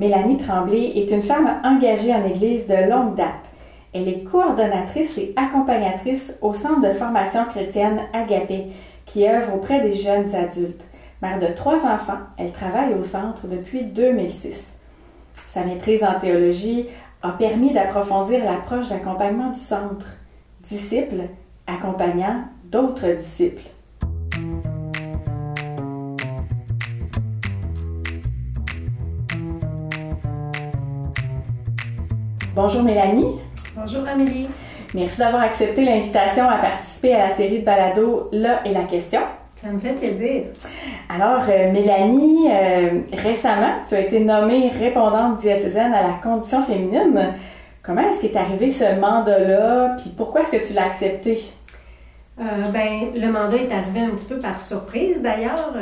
Mélanie Tremblay est une femme engagée en Église de longue date. Elle est coordonnatrice et accompagnatrice au Centre de formation chrétienne Agapé, qui œuvre auprès des jeunes adultes. Mère de trois enfants, elle travaille au centre depuis 2006. Sa maîtrise en théologie a permis d'approfondir l'approche d'accompagnement du centre. Disciple accompagnant d'autres disciples. Bonjour Mélanie. Bonjour Amélie. Merci d'avoir accepté l'invitation à participer à la série de balado Là est la question. Ça me fait plaisir. Alors, euh, Mélanie, euh, récemment, tu as été nommée répondante diocésaine à la condition féminine. Comment est-ce qu'est arrivé ce mandat-là, puis pourquoi est-ce que tu l'as accepté? Euh, ben, le mandat est arrivé un petit peu par surprise d'ailleurs.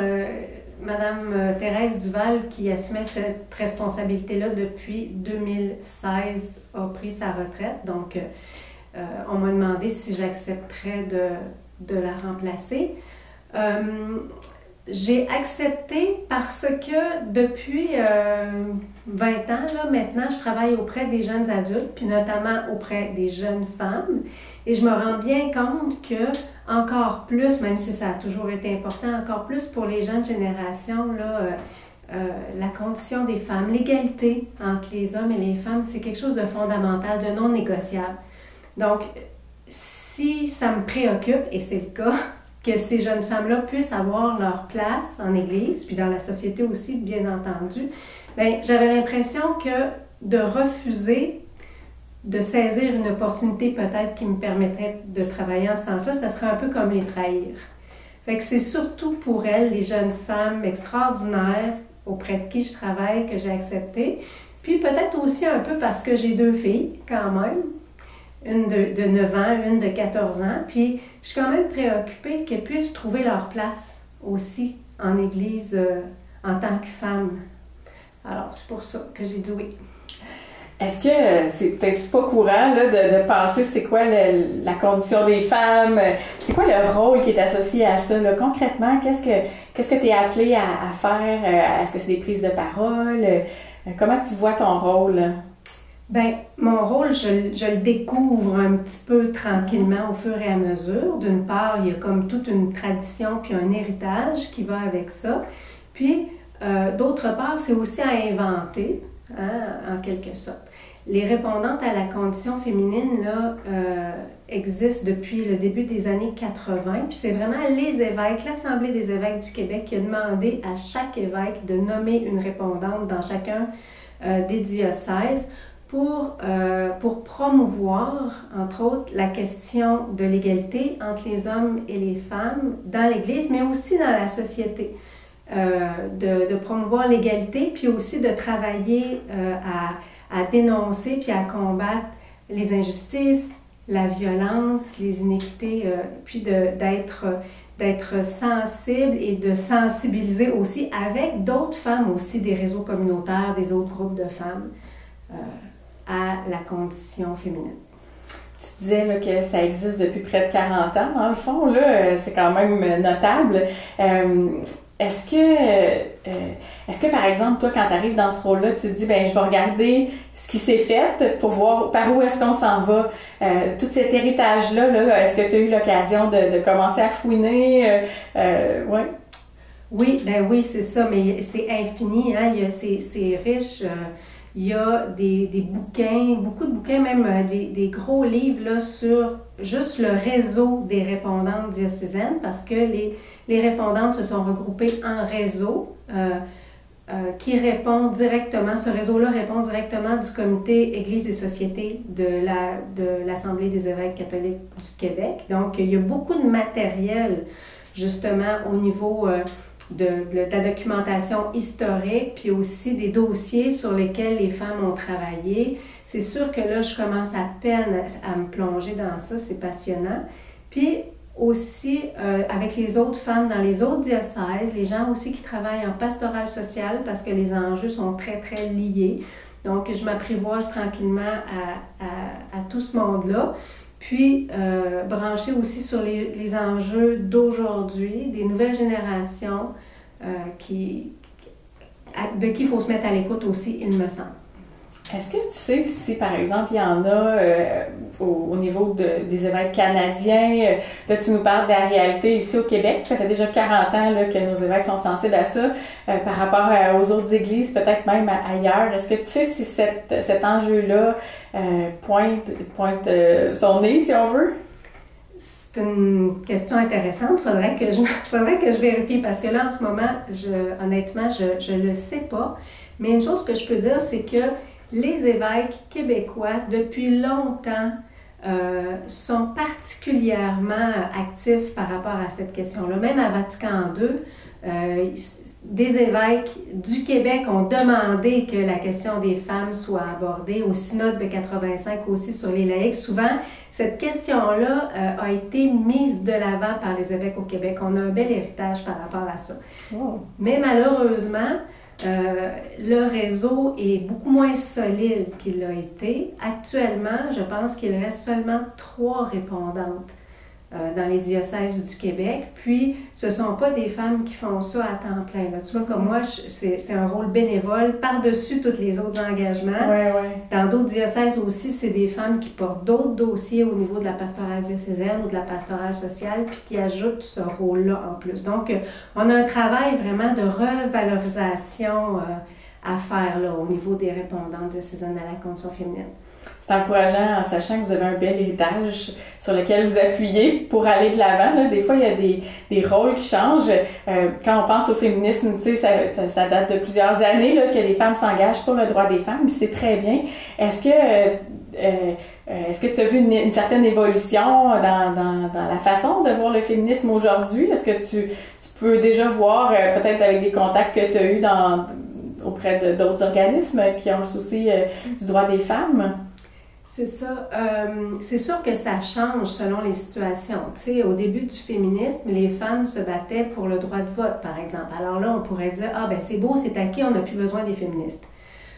Madame euh, Thérèse Duval, qui assumait cette responsabilité-là depuis 2016, a pris sa retraite. Donc, euh, euh, on m'a demandé si j'accepterais de, la remplacer. j'ai accepté parce que depuis 20 ans, là, maintenant, je travaille auprès des jeunes adultes, puis notamment auprès des jeunes femmes. Et je me rends bien compte que encore plus, même si ça a toujours été important, encore plus pour les jeunes générations, là, euh, euh, la condition des femmes, l'égalité entre les hommes et les femmes, c'est quelque chose de fondamental, de non négociable. Donc, si ça me préoccupe, et c'est le cas, que ces jeunes femmes-là puissent avoir leur place en Église, puis dans la société aussi, bien entendu, bien, j'avais l'impression que de refuser de saisir une opportunité peut-être qui me permettrait de travailler en ce sens-là, ça serait un peu comme les trahir. Fait c'est surtout pour elles, les jeunes femmes extraordinaires auprès de qui je travaille, que j'ai accepté. Puis peut-être aussi un peu parce que j'ai deux filles quand même, une de, de 9 ans, une de 14 ans. Puis je suis quand même préoccupée qu'elles puissent trouver leur place aussi en Église euh, en tant que femme. Alors c'est pour ça que j'ai dit oui. Est-ce que c'est peut-être pas courant là, de, penser c'est quoi la condition des femmes, c'est quoi le rôle qui est associé à ça là? concrètement Qu'est-ce que qu'est-ce que tu es appelé à, faire? Euh, Est-ce que c'est des prises de parole? Euh, Comment tu vois ton rôle? Ben mon rôle, je, je, le découvre un petit peu tranquillement au fur et à mesure. D'une part, il y a comme toute une tradition puis un héritage qui va avec ça. Puis euh, d'autre part, c'est aussi à inventer. Hein, en quelque sorte. Les répondantes à la condition féminine euh, existent depuis le début des années 80. Puis c'est vraiment les évêques, l'Assemblée des évêques du Québec qui a demandé à chaque évêque de nommer une répondante dans chacun euh, des diocèses pour promouvoir, entre autres, la question de l'égalité entre les hommes et les femmes dans l'Église, mais aussi dans la société. De, de, promouvoir l'égalité, puis aussi de travailler à à dénoncer puis à combattre les injustices, la violence, les inéquités, euh, puis d'être d'être sensible et de sensibiliser aussi avec d'autres femmes aussi des réseaux communautaires, des autres groupes de femmes euh, à la condition féminine. Tu disais là, que ça existe depuis près de 40 ans. Dans le fond, là, c'est quand même notable. Euh, est-ce que, euh, est-ce que par exemple, toi, quand tu arrives dans ce rôle-là, tu te dis, ben, je vais regarder ce qui s'est fait pour voir par où est-ce qu'on s'en va. Euh, tout cet héritage-là, là, est-ce que tu as eu l'occasion de, commencer à fouiner? Euh, euh, ouais? Oui, ben oui, c'est ça, mais c'est infini, hein? c'est, riche. Il y a des, des, bouquins, beaucoup de bouquins, même des, des, gros livres là, sur juste le réseau des répondantes diocésaines, parce que les les répondantes se sont regroupées en réseau euh, euh, qui répond directement, ce réseau-là répond directement du comité Église et Société de, la, de l'Assemblée des évêques catholiques du Québec. Donc, il y a beaucoup de matériel justement au niveau euh, de, la documentation historique, puis aussi des dossiers sur lesquels les femmes ont travaillé. C'est sûr que là, je commence à peine à me plonger dans ça, c'est passionnant. Puis, aussi euh, avec les autres femmes dans les autres diocèses, les gens aussi qui travaillent en pastoral social parce que les enjeux sont très, très liés. Donc, je m'apprivoise tranquillement à, à, à, tout ce monde-là. Puis, euh, brancher aussi sur les, les enjeux d'aujourd'hui, des nouvelles générations euh, qui, de qui il faut se mettre à l'écoute aussi, il me semble. Est-ce que tu sais si, par exemple, il y en a euh, au, niveau de, des évêques canadiens, euh, là, tu nous parles de la réalité ici au Québec, ça fait déjà 40 ans là, que nos évêques sont sensibles à ça, euh, par rapport aux autres églises, peut-être même ailleurs. Est-ce que tu sais si cette, cet enjeu-là pointe, pointe son nez, si on veut? C'est une question intéressante. Faudrait que je, faudrait que je vérifie parce que là, en ce moment, je, honnêtement, je ne le sais pas. Mais une chose que je peux dire, c'est que les évêques québécois, depuis longtemps, euh, sont particulièrement actifs par rapport à cette question-là. Même à Vatican II, euh, des évêques du Québec ont demandé que la question des femmes soit abordée. Au synode de 85 aussi sur les laïcs, souvent, cette question-là euh, a été mise de l'avant par les évêques au Québec. On a un bel héritage par rapport à ça. Mais malheureusement, euh, le réseau est beaucoup moins solide qu'il l'a été. Actuellement, je pense qu'il reste seulement trois répondantes euh, dans les diocèses du Québec. Puis, ce ne sont pas des femmes qui font ça à temps plein. Tu vois, comme moi, c'est un rôle bénévole par-dessus tous les autres engagements. Dans d'autres diocèses aussi, c'est des femmes qui portent d'autres dossiers au niveau de la pastorale diocésaine ou de la pastorale sociale, puis qui ajoutent ce rôle-là en plus. Donc, euh, on a un travail vraiment de revalorisation euh, à faire là, au niveau des répondants diocésaines à la condition féminine c'est encourageant en sachant que vous avez un bel héritage sur lequel vous appuyez pour aller de l'avant. Des fois, il y a des, des rôles qui changent. Euh, quand on pense au féminisme, ça, ça, ça, date de plusieurs années là, que les femmes s'engagent pour le droit des femmes, c'est très bien. Est-ce que euh, euh est-ce que tu as vu une, certaine évolution dans, dans, la façon de voir le féminisme aujourd'hui? Est-ce que tu, tu, peux déjà voir, peut-être avec des contacts que tu as eus dans, auprès d'autres organismes qui ont le souci du droit des femmes? C'est ça. Euh, c'est sûr que ça change selon les situations. Tu sais, au début du féminisme, les femmes se battaient pour le droit de vote, par exemple. Alors là, on pourrait dire, ah ben c'est beau, c'est acquis, on n'a plus besoin des féministes.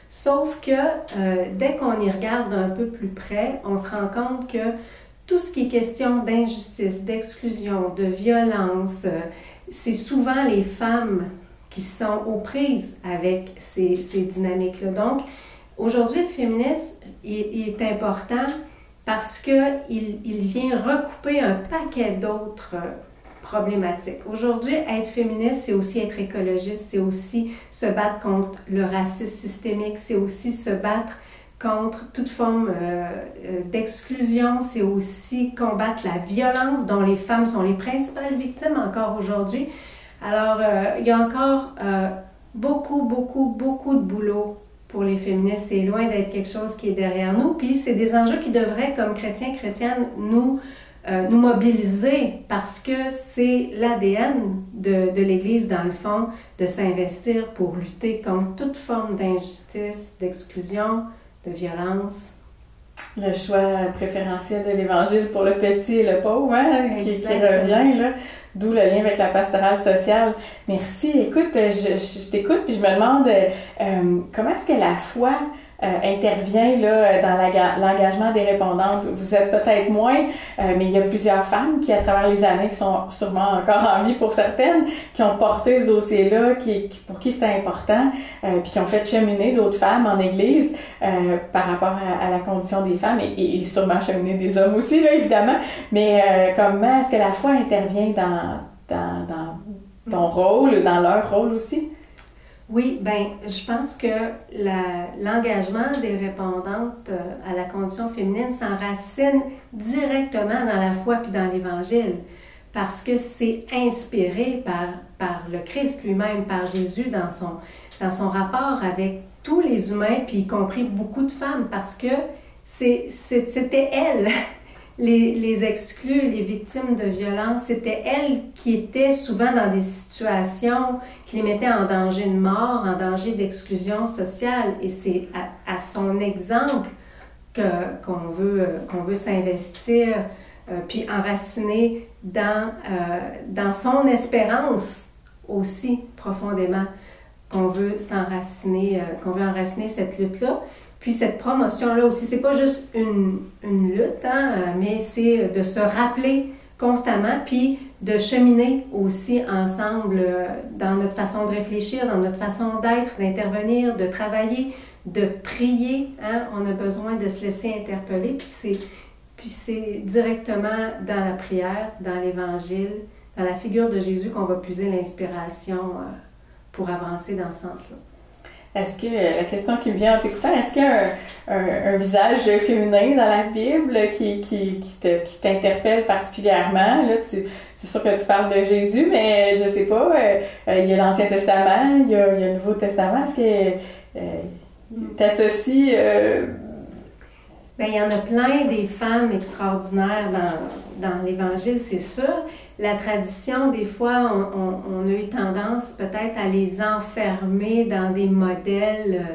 Sauf que euh, dès qu'on y regarde un peu plus près, on se rend compte que tout ce qui est question d'injustice, d'exclusion, de violence, euh, c'est souvent les femmes qui sont aux prises avec ces, ces dynamiques-là. Donc, aujourd'hui, le féminisme, il, est important parce qu'il il vient recouper un paquet d'autres problématiques. Aujourd'hui, être féministe, c'est aussi être écologiste, c'est aussi se battre contre le racisme systémique, c'est aussi se battre contre toute forme euh, euh, d'exclusion, c'est aussi combattre la violence dont les femmes sont les principales victimes encore aujourd'hui. Alors, euh, il y a encore beaucoup, beaucoup, beaucoup de boulot pour les féministes. C'est loin d'être quelque chose qui est derrière nous. Puis c'est des enjeux qui devraient, comme chrétiens, chrétiennes, nous, euh, nous mobiliser parce que c'est l'ADN de, de l'Église, dans le fond, de s'investir pour lutter contre toute forme d'injustice, d'exclusion, de violence. Le choix préférentiel de l'Évangile pour le petit et le pauvre, hein, qui, qui, revient, là. D'où le lien avec la pastorale sociale. Merci. Écoute, je, je, t'écoute puis je me demande euh, comment est-ce que la foi euh, intervient là, dans l'engagement des répondantes. Vous êtes peut-être moins, euh, mais il y a plusieurs femmes qui, à travers les années, qui sont sûrement encore en vie pour certaines, qui ont porté ce dossier-là, qui, pour qui c'était important, euh, puis qui ont fait cheminer d'autres femmes en Église par rapport à, la condition des femmes et, et, sûrement cheminer des hommes aussi, là, évidemment. Mais comment est-ce que la foi intervient dans, dans, dans ton rôle, dans leur rôle aussi? Oui, ben, je pense que l'engagement des répondantes euh, à la condition féminine s'enracine directement dans la foi puis dans l'Évangile, parce que c'est inspiré par, par le Christ lui-même, par Jésus dans son, dans son rapport avec tous les humains, puis y compris beaucoup de femmes, parce que c'était elle les, exclus, les victimes de violence, c'était elles qui étaient souvent dans des situations qui les mettaient en danger de mort, en danger d'exclusion sociale. Et c'est à, son exemple qu'on veut, qu'on veut s'investir, euh, puis enraciner dans, euh, dans son espérance aussi profondément qu'on veut s'enraciner, euh, qu'on veut enraciner cette lutte-là. Puis cette promotion-là aussi, c'est pas juste une, lutte, hein, mais c'est de se rappeler constamment, puis de cheminer aussi ensemble euh, dans notre façon de réfléchir, dans notre façon d'être, d'intervenir, de travailler, de prier. Hein? On a besoin de se laisser interpeller. Puis c'est, puis c'est directement dans la prière, dans l'Évangile, dans la figure de Jésus qu'on va puiser l'inspiration euh, pour avancer dans ce sens-là. Est-ce que, la question qui me vient en t'écoutant, est-ce qu'il y a un, un, visage féminin dans la Bible qui, qui, qui t'interpelle particulièrement? Là, tu, c'est sûr que tu parles de Jésus, mais je sais pas, euh, euh, il y a l'Ancien Testament, il y a, il y a, le Nouveau Testament. Est-ce que euh, t'associes... Bien, il y en a plein des femmes extraordinaires dans, dans l'Évangile, c'est sûr. La tradition, des fois, on, a eu tendance peut-être à les enfermer dans des modèles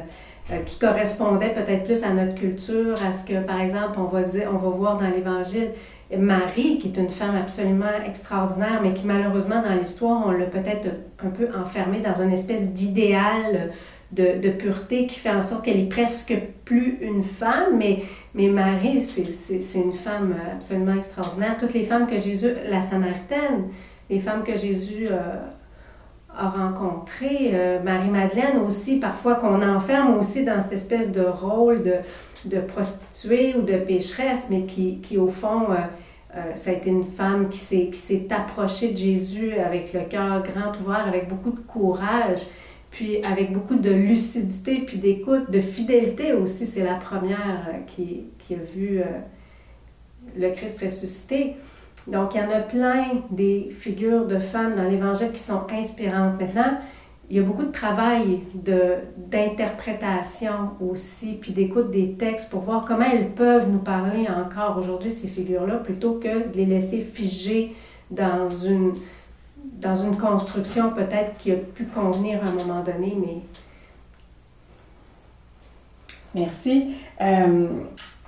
euh, euh, qui correspondaient peut-être plus à notre culture, à ce que, par exemple, on va dire, on va voir dans l'Évangile Marie, qui est une femme absolument extraordinaire, mais qui malheureusement dans l'histoire, on l'a peut-être un peu enfermée dans une espèce d'idéal de, pureté qui fait en sorte qu'elle est presque plus une femme, mais, mais Marie, c'est une femme absolument extraordinaire. Toutes les femmes que Jésus, la Samaritaine, les femmes que Jésus euh, a rencontrées, euh, Marie-Madeleine aussi, parfois qu'on enferme aussi dans cette espèce de rôle de, de prostituée ou de pécheresse, mais qui, qui au fond, euh, ça a été une femme qui s'est approchée de Jésus avec le cœur grand ouvert, avec beaucoup de courage puis avec beaucoup de lucidité, puis d'écoute, de fidélité aussi. C'est la première euh, qui, a vu euh, le Christ ressuscité. Donc, il y en a plein des figures de femmes dans l'Évangile qui sont inspirantes. Maintenant, il y a beaucoup de travail d'interprétation aussi, puis d'écoute des textes pour voir comment elles peuvent nous parler encore aujourd'hui, ces figures-là, plutôt que de les laisser figer dans une, dans une construction peut-être qui a pu convenir à un moment donné, mais... Merci. Euh,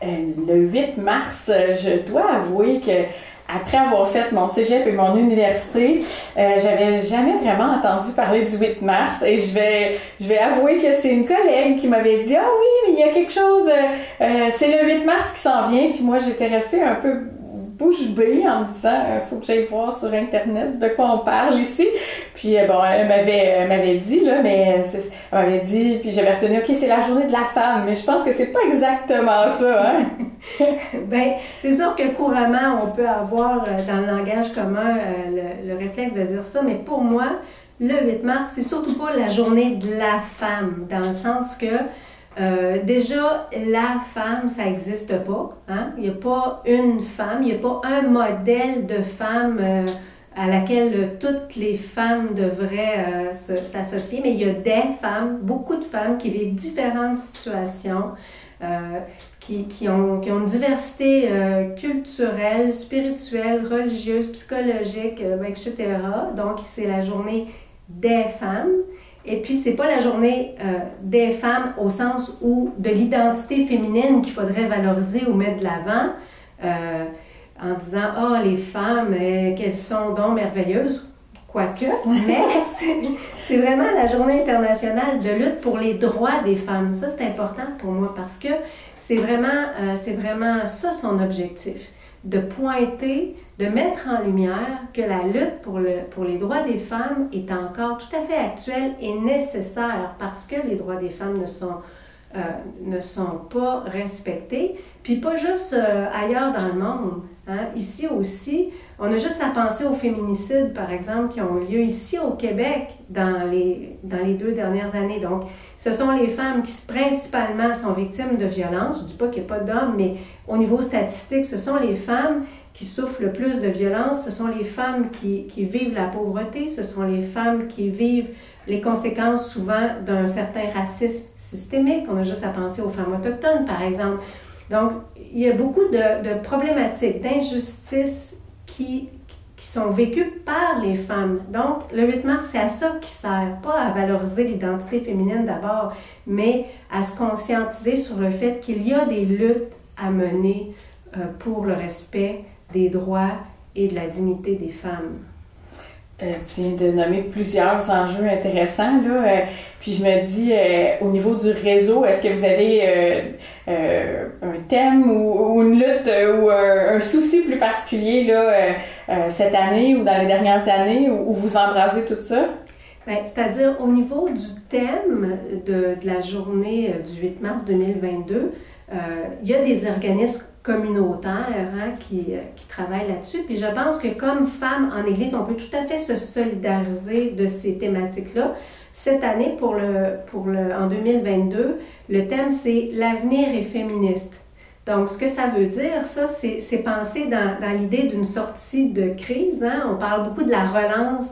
euh, le 8 mars, je dois avouer que après avoir fait mon cégep et mon université, euh, j'avais jamais vraiment entendu parler du 8 mars et je vais je vais avouer que c'est une collègue qui m'avait dit ah oui mais il y a quelque chose c'est le 8 mars qui s'en vient puis moi j'étais restée un peu bouche bée en me disant il euh, faut que j'aille voir sur internet de quoi on parle ici. Puis euh, bon elle m'avait m'avait dit là mais elle m'avait dit puis j'avais retenu ok c'est la journée de la femme. Mais je pense que c'est pas exactement ça hein. Ben c'est sûr que couramment on peut avoir euh, dans le langage commun le réflexe de dire ça mais pour moi le 8 mars c'est surtout pas la journée de la femme dans le sens que euh, déjà, la femme, ça n'existe pas. Hein? Il n'y a pas une femme, il n'y a pas un modèle de femme euh, à laquelle toutes les femmes devraient euh, s'associer, mais il y a des femmes, beaucoup de femmes qui vivent différentes situations, qui, ont, qui, ont, une diversité culturelle, spirituelle, religieuse, psychologique, etc. Donc, c'est la journée des femmes. Et puis, c'est pas la journée euh, des femmes au sens où de l'identité féminine qu'il faudrait valoriser ou mettre de l'avant euh, en disant Ah, oh, les femmes, euh, qu'elles sont donc merveilleuses. Quoique, mais c'est vraiment la journée internationale de lutte pour les droits des femmes. Ça, c'est important pour moi parce que c'est vraiment, c'est vraiment ça son objectif de pointer, de mettre en lumière que la lutte pour, le, pour les droits des femmes est encore tout à fait actuelle et nécessaire parce que les droits des femmes ne sont, euh, ne sont pas respectés. Puis pas juste euh, ailleurs dans le monde. Hein. Ici aussi, on a juste à penser aux féminicides, par exemple, qui ont lieu ici au Québec dans les, dans les deux dernières années. Donc, ce sont les femmes qui principalement sont victimes de violences. Je ne dis pas qu'il n'y a pas d'hommes, mais au niveau statistique, ce sont les femmes qui souffrent le plus de violence, ce sont les femmes qui, qui vivent la pauvreté, ce sont les femmes qui vivent les conséquences souvent d'un certain racisme systémique. On a juste à penser aux femmes autochtones, par exemple. Donc, il y a beaucoup de problématiques, d'injustices qui, sont vécues par les femmes. Donc, le 8 mars, c'est à ça qui sert, pas à valoriser l'identité féminine d'abord, mais à se conscientiser sur le fait qu'il y a des luttes à mener euh, pour le respect des droits et de la dignité des femmes. euh, tu viens de nommer plusieurs enjeux intéressants. Là, euh, puis je me dis, au niveau du réseau, est-ce que vous avez un thème ou, une lutte ou un, souci plus particulier là, cette année ou dans les dernières années où, vous embrasez tout ça? Ben, c'est-à-dire au niveau du thème de, de la journée du 8 mars 2022, il y a des organismes communautaire hein, qui, euh, qui travaille là-dessus. Puis je pense que comme femme en Église, on peut tout à fait se solidariser de ces thématiques-là. Cette année, pour le, pour le, en 2022, le thème, c'est L'avenir est féministe. Donc, ce que ça veut dire, ça, c'est penser dans, dans l'idée d'une sortie de crise. Hein. On parle beaucoup de la relance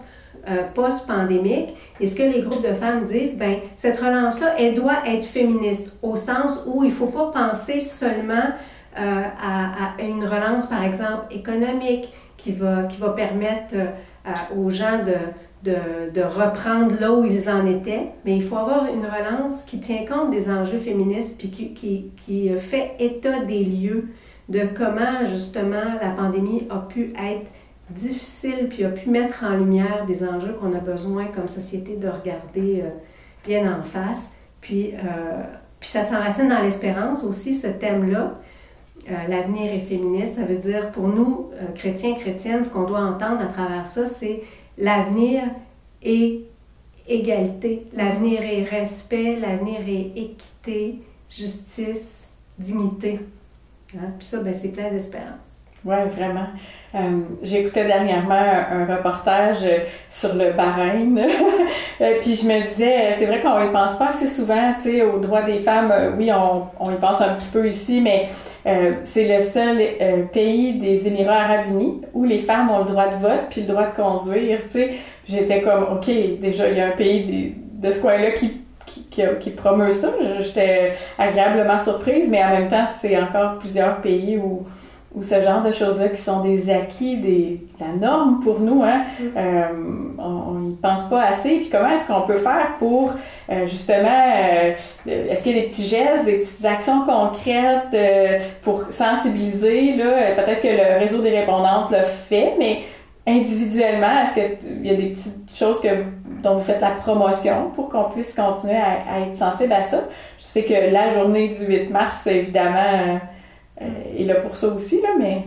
euh, post-pandémique. Et ce que les groupes de femmes disent, ben cette relance-là, elle doit être féministe, au sens où il ne faut pas penser seulement euh, à, une relance, par exemple, économique qui va, qui va permettre euh, aux gens de, de, de, reprendre là où ils en étaient. Mais il faut avoir une relance qui tient compte des enjeux féministes puis qui, qui, qui fait état des lieux de comment justement la pandémie a pu être difficile puis a pu mettre en lumière des enjeux qu'on a besoin comme société de regarder euh, bien en face. Puis, puis ça s'enracine dans l'espérance aussi, ce thème-là. Euh, l'avenir est féministe. Ça veut dire pour nous, euh, chrétiens, chrétiennes, ce qu'on doit entendre à travers ça, c'est l'avenir est égalité, l'avenir est respect, l'avenir est équité, justice, dignité. Hein? Puis ça, ben, c'est plein d'espérance. Oui, vraiment. Euh, J'écoutais dernièrement un, reportage euh, sur le Bahreïn, euh, puis je me disais, c'est vrai qu'on y pense pas assez souvent, tu sais, aux droits des femmes. oui, on, y pense un petit peu ici, mais c'est le seul pays des Émirats Arabes Unis où les femmes ont le droit de vote puis le droit de conduire, tu sais. J'étais comme, ok, déjà il y a un pays de, de ce coin-là qui, promeut ça. J'étais agréablement surprise, mais en même temps, c'est encore plusieurs pays où, ou ce genre de choses-là qui sont des acquis, des, la norme pour nous. Hein? Mm. Euh, on n'y pense pas assez. Puis comment est-ce qu'on peut faire pour euh, justement, euh, est-ce qu'il y a des petits gestes, des petites actions concrètes pour sensibiliser? Là, peut-être que le réseau des répondantes le fait, mais individuellement, est-ce qu'il y a des petites choses que dont vous faites la promotion pour qu'on puisse continuer à, à, être sensible à ça? Je sais que la journée du 8 mars, c'est évidemment et là pour ça aussi, là, mais...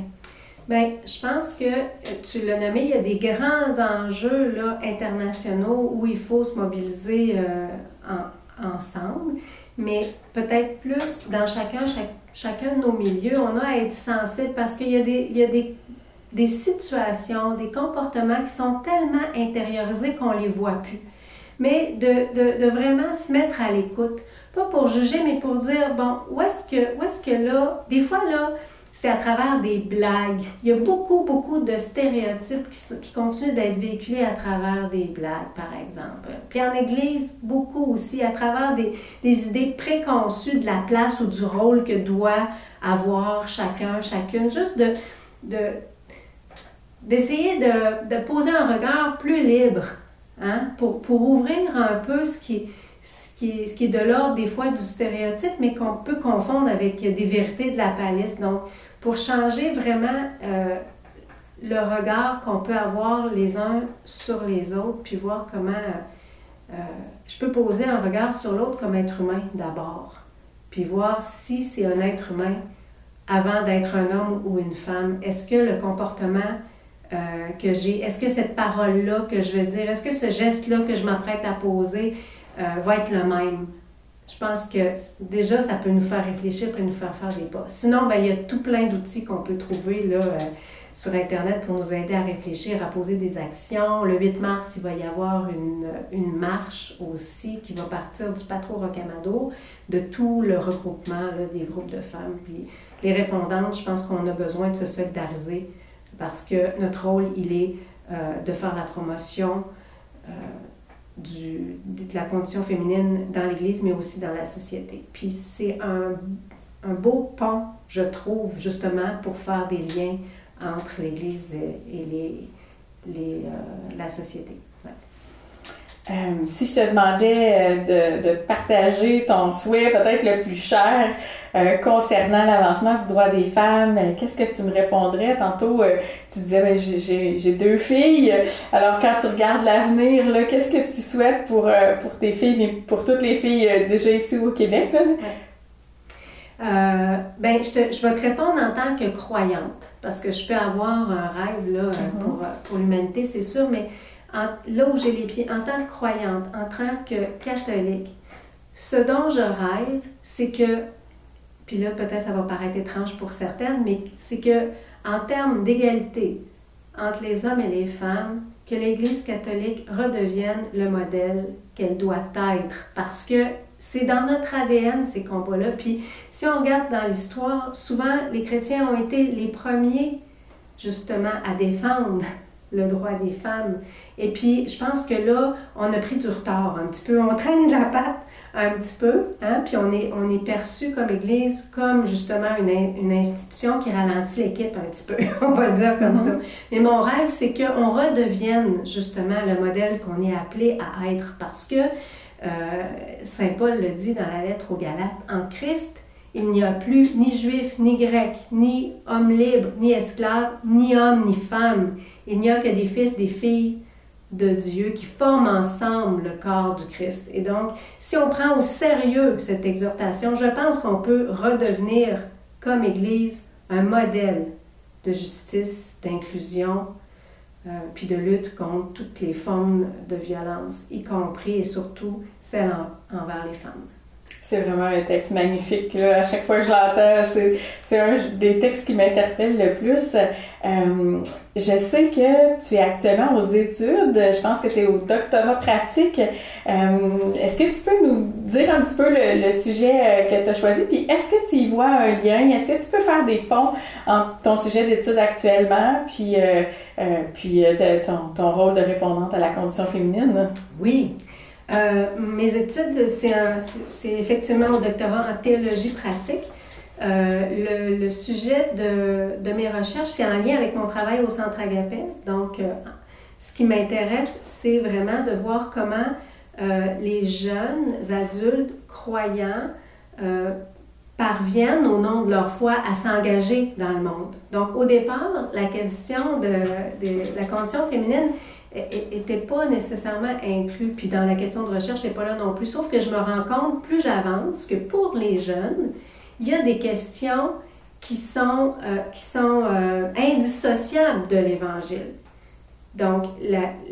Bien, je pense que tu l'as nommé, il y a des grands enjeux là, internationaux où il faut se mobiliser euh, ensemble, mais peut-être plus dans chacun, chacun de nos milieux, on a à être sensible parce qu'il y a, des, il y a des, des, situations, des comportements qui sont tellement intériorisés qu'on ne les voit plus. Mais de, de vraiment se mettre à l'écoute pas pour juger, mais pour dire, bon, où est-ce que, où est-ce que là, des fois là, c'est à travers des blagues. Il y a beaucoup, beaucoup de stéréotypes qui, continuent d'être véhiculés à travers des blagues, par exemple. Puis en Église, beaucoup aussi, à travers des, des idées préconçues de la place ou du rôle que doit avoir chacun, chacune. Juste de, de d'essayer de, de, poser un regard plus libre, hein, pour, pour ouvrir un peu ce qui, ce qui est de l'ordre des fois du stéréotype, mais qu'on peut confondre avec des vérités de la palisse. Donc, pour changer vraiment euh, le regard qu'on peut avoir les uns sur les autres, puis voir comment euh, je peux poser un regard sur l'autre comme être humain d'abord, puis voir si c'est un être humain avant d'être un homme ou une femme. Est-ce que le comportement euh, que j'ai, est-ce que cette parole-là que je veux dire, est-ce que ce geste-là que je m'apprête à poser, euh, va être le même. Je pense que déjà, ça peut nous faire réfléchir et nous faire faire des pas. Sinon, ben, il y a tout plein d'outils qu'on peut trouver là, euh, sur Internet pour nous aider à réfléchir, à poser des actions. Le 8 mars, il va y avoir une, une marche aussi qui va partir du Patro Rocamado, de tout le regroupement des groupes de femmes. Puis les répondantes, je pense qu'on a besoin de se solidariser parce que notre rôle, il est euh, de faire la promotion de la condition féminine dans l'Église, mais aussi dans la société. Puis c'est un, un, beau pont, je trouve, justement, pour faire des liens entre l'Église et, les, les, euh, la société. Euh, si je te demandais euh, de, partager ton souhait peut-être le plus cher euh, concernant l'avancement du droit des femmes, qu'est-ce que tu me répondrais? Tantôt, tu disais, ben, j'ai deux filles. Alors, quand tu regardes l'avenir, qu'est-ce que tu souhaites pour, pour tes filles, mais pour toutes les filles déjà ici au Québec? ben, je, te, je, vais te répondre en tant que croyante, parce que je peux avoir un rêve là, mm-hmm. pour, pour l'humanité, c'est sûr, mais là où j'ai les pieds, en tant que croyante, en tant que catholique, ce dont je rêve, c'est que, puis là peut-être ça va paraître étrange pour certaines, mais c'est que en termes d'égalité entre les hommes et les femmes, que l'Église catholique redevienne le modèle qu'elle doit être, parce que c'est dans notre ADN ces combats-là. Puis si on regarde dans l'histoire, souvent les chrétiens ont été les premiers justement à défendre le droit des femmes. Et puis, je pense que là, on a pris du retard un petit peu. On traîne de la patte un petit peu, hein? puis on est, on est perçu comme Église comme justement une, une institution qui ralentit l'équipe un petit peu, on va le dire comme ça. Mm-hmm. Mais mon rêve, c'est qu'on redevienne justement le modèle qu'on est appelé à être, parce que euh, Saint Paul le dit dans la lettre aux Galates, en Christ, il n'y a plus ni juif, ni grec, ni homme libre, ni esclave, ni homme, ni femme. Il n'y a que des fils, des filles de Dieu qui forment ensemble le corps du Christ. Et donc, si on prend au sérieux cette exhortation, je pense qu'on peut redevenir, comme Église, un modèle de justice, d'inclusion, euh, puis de lutte contre toutes les formes de violence, y compris et surtout celles envers les femmes. C'est vraiment un texte magnifique. À chaque fois que je l'entends, c'est un des textes qui m'interpelle le plus. Euh, je sais que tu es actuellement aux études. Je pense que tu es au doctorat pratique. Euh, est-ce que tu peux nous dire un petit peu le, sujet euh, que tu as choisi? Puis est-ce que tu y vois un lien? Est-ce que tu peux faire des ponts entre ton sujet d'études actuellement puis, puis ton, ton rôle de répondante à la condition féminine? Oui. Euh, mes études, c'est effectivement au doctorat en théologie pratique. Euh, le, sujet de, mes recherches, c'est en lien avec mon travail au Centre Agapé. Donc, euh, ce qui m'intéresse, c'est vraiment de voir comment les jeunes adultes croyants parviennent, au nom de leur foi, à s'engager dans le monde. Donc, au départ, la question de, de la condition féminine n'était pas nécessairement inclus. Puis dans la question de recherche, n'est pas là non plus. Sauf que je me rends compte, plus j'avance, que pour les jeunes, il y a des questions qui sont, euh, qui sont euh, indissociables de l'Évangile. Donc,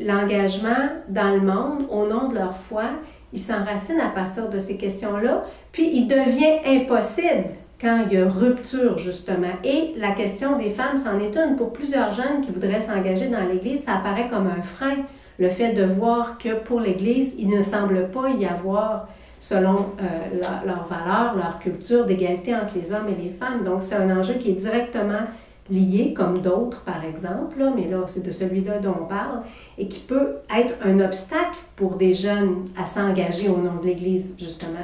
l'engagement dans le monde au nom de leur foi, il s'enracine à partir de ces questions-là, puis il devient impossible quand il y a rupture, justement. Et la question des femmes, c'en est une. Pour plusieurs jeunes qui voudraient s'engager dans l'Église, ça apparaît comme un frein, le fait de voir que pour l'Église, il ne semble pas y avoir, selon euh, leurs valeurs, leur culture, d'égalité entre les hommes et les femmes. Donc, c'est un enjeu qui est directement lié, comme d'autres, par exemple, mais là, c'est de celui-là dont on parle, et qui peut être un obstacle pour des jeunes à s'engager au nom de l'Église, justement.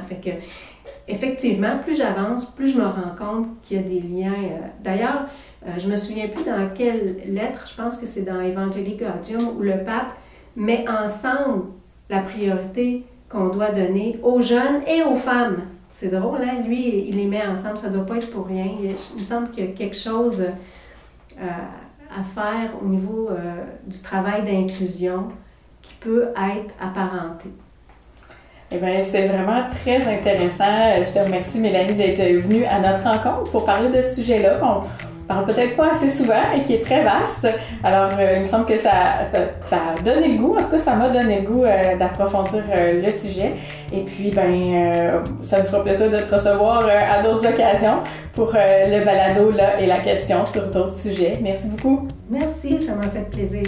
Effectivement, plus j'avance, plus je me rends compte qu'il y a des liens. Euh, d'ailleurs, euh, je me souviens plus dans quelle lettre, je pense que c'est dans Evangelii Gaudium, où le pape met ensemble la priorité qu'on doit donner aux jeunes et aux femmes. C'est drôle, hein? Lui, il les met ensemble, ça ne doit pas être pour rien. Il, me semble qu'il y a quelque chose euh, à faire au niveau du travail d'inclusion qui peut être apparenté. Eh bien, c'est vraiment très intéressant. Je te remercie, Mélanie, d'être venue à notre rencontre pour parler de ce sujet-là qu'on parle peut-être pas assez souvent et qui est très vaste. Alors, euh, il me semble que ça, ça, a donné le goût, en tout cas, ça m'a donné le goût euh, d'approfondir euh, le sujet. Et puis, ben, ça nous fera plaisir de te recevoir à d'autres occasions pour le balado là, et la question sur d'autres sujets. Merci beaucoup. Merci, ça m'a fait plaisir.